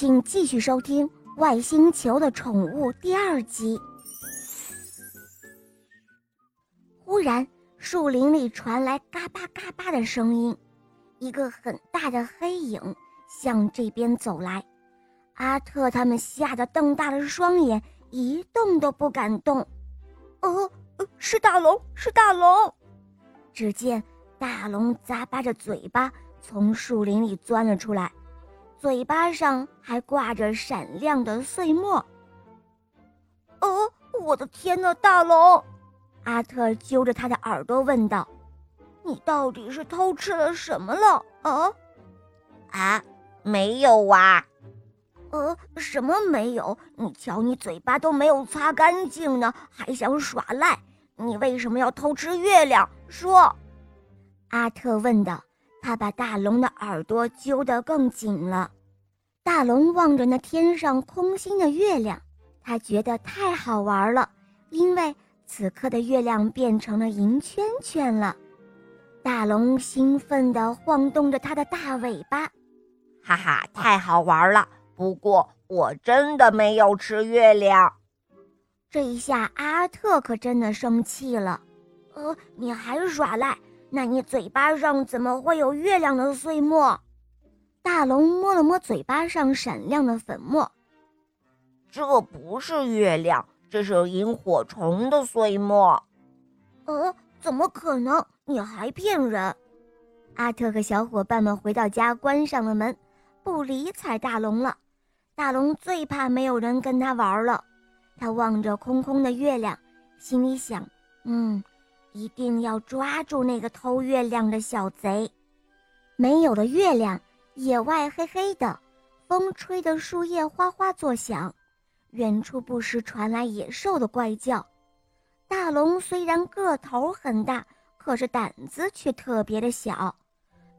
请继续收听《外星球的宠物》第二集。忽然，树林里传来嘎巴嘎巴的声音，一个很大的黑影向这边走来。阿特他们吓得瞪大了双眼，一动都不敢动。呃，是大龙，是大龙！只见大龙咂巴着嘴巴从树林里钻了出来。嘴巴上还挂着闪亮的碎末。哦，我的天哪，大龙！阿特揪着他的耳朵问道：“你到底是偷吃了什么了？啊？啊，没有哇。呃，什么没有？你瞧，你嘴巴都没有擦干净呢，还想耍赖？你为什么要偷吃月亮？说！”阿特问道。他把大龙的耳朵揪得更紧了。大龙望着那天上空心的月亮，他觉得太好玩了，因为此刻的月亮变成了银圈圈了。大龙兴奋地晃动着它的大尾巴，哈哈，太好玩了！不过我真的没有吃月亮。这一下，阿特可真的生气了。呃，你还耍赖？那你嘴巴上怎么会有月亮的碎末？大龙摸了摸嘴巴上闪亮的粉末，这不是月亮，这是萤火虫的碎末。呃，怎么可能？你还骗人！阿特和小伙伴们回到家，关上了门，不理睬大龙了。大龙最怕没有人跟他玩了。他望着空空的月亮，心里想：嗯。一定要抓住那个偷月亮的小贼！没有了月亮，野外黑黑的，风吹得树叶哗哗作响，远处不时传来野兽的怪叫。大龙虽然个头很大，可是胆子却特别的小。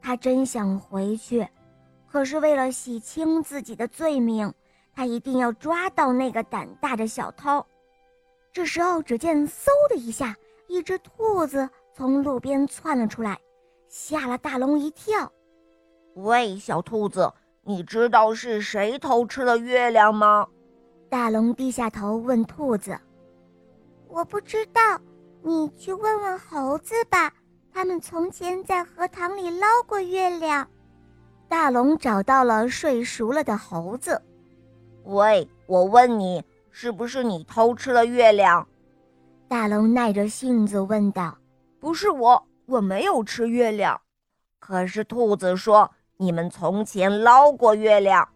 他真想回去，可是为了洗清自己的罪名，他一定要抓到那个胆大的小偷。这时候，只见嗖的一下。一只兔子从路边窜了出来，吓了大龙一跳。喂，小兔子，你知道是谁偷吃了月亮吗？大龙低下头问兔子：“我不知道，你去问问猴子吧。他们从前在荷塘里捞过月亮。”大龙找到了睡熟了的猴子。喂，我问你，是不是你偷吃了月亮？大龙耐着性子问道：“不是我，我没有吃月亮。可是兔子说你们从前捞过月亮。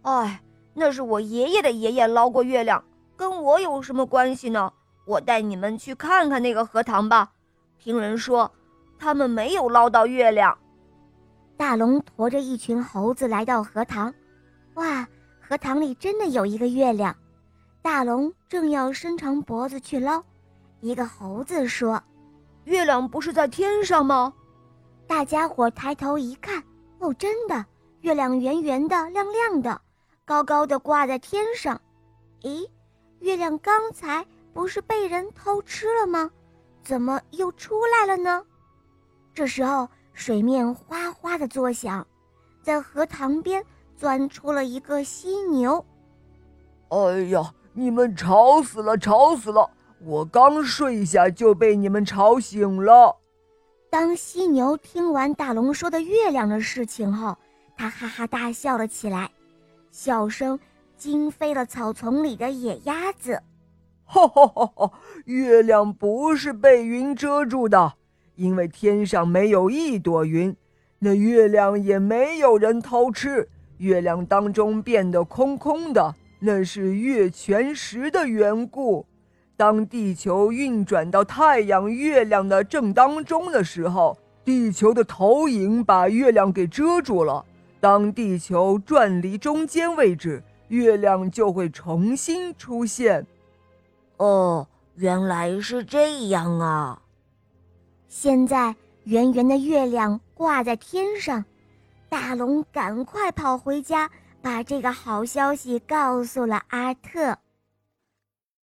哎，那是我爷爷的爷爷捞过月亮，跟我有什么关系呢？我带你们去看看那个荷塘吧。听人说，他们没有捞到月亮。”大龙驮着一群猴子来到荷塘，哇，荷塘里真的有一个月亮。大龙正要伸长脖子去捞，一个猴子说：“月亮不是在天上吗？”大家伙抬头一看，哦，真的，月亮圆圆的、亮亮的，高高的挂在天上。咦，月亮刚才不是被人偷吃了吗？怎么又出来了呢？这时候，水面哗哗的作响，在荷塘边钻出了一个犀牛。哎呀！你们吵死了，吵死了！我刚睡下就被你们吵醒了。当犀牛听完大龙说的月亮的事情后，他哈哈大笑了起来，笑声惊飞了草丛里的野鸭子。哈哈哈哈！月亮不是被云遮住的，因为天上没有一朵云，那月亮也没有人偷吃，月亮当中变得空空的。那是月全食的缘故。当地球运转到太阳、月亮的正当中的时候，地球的投影把月亮给遮住了。当地球转离中间位置，月亮就会重新出现。哦，原来是这样啊！现在圆圆的月亮挂在天上，大龙赶快跑回家。把这个好消息告诉了阿特。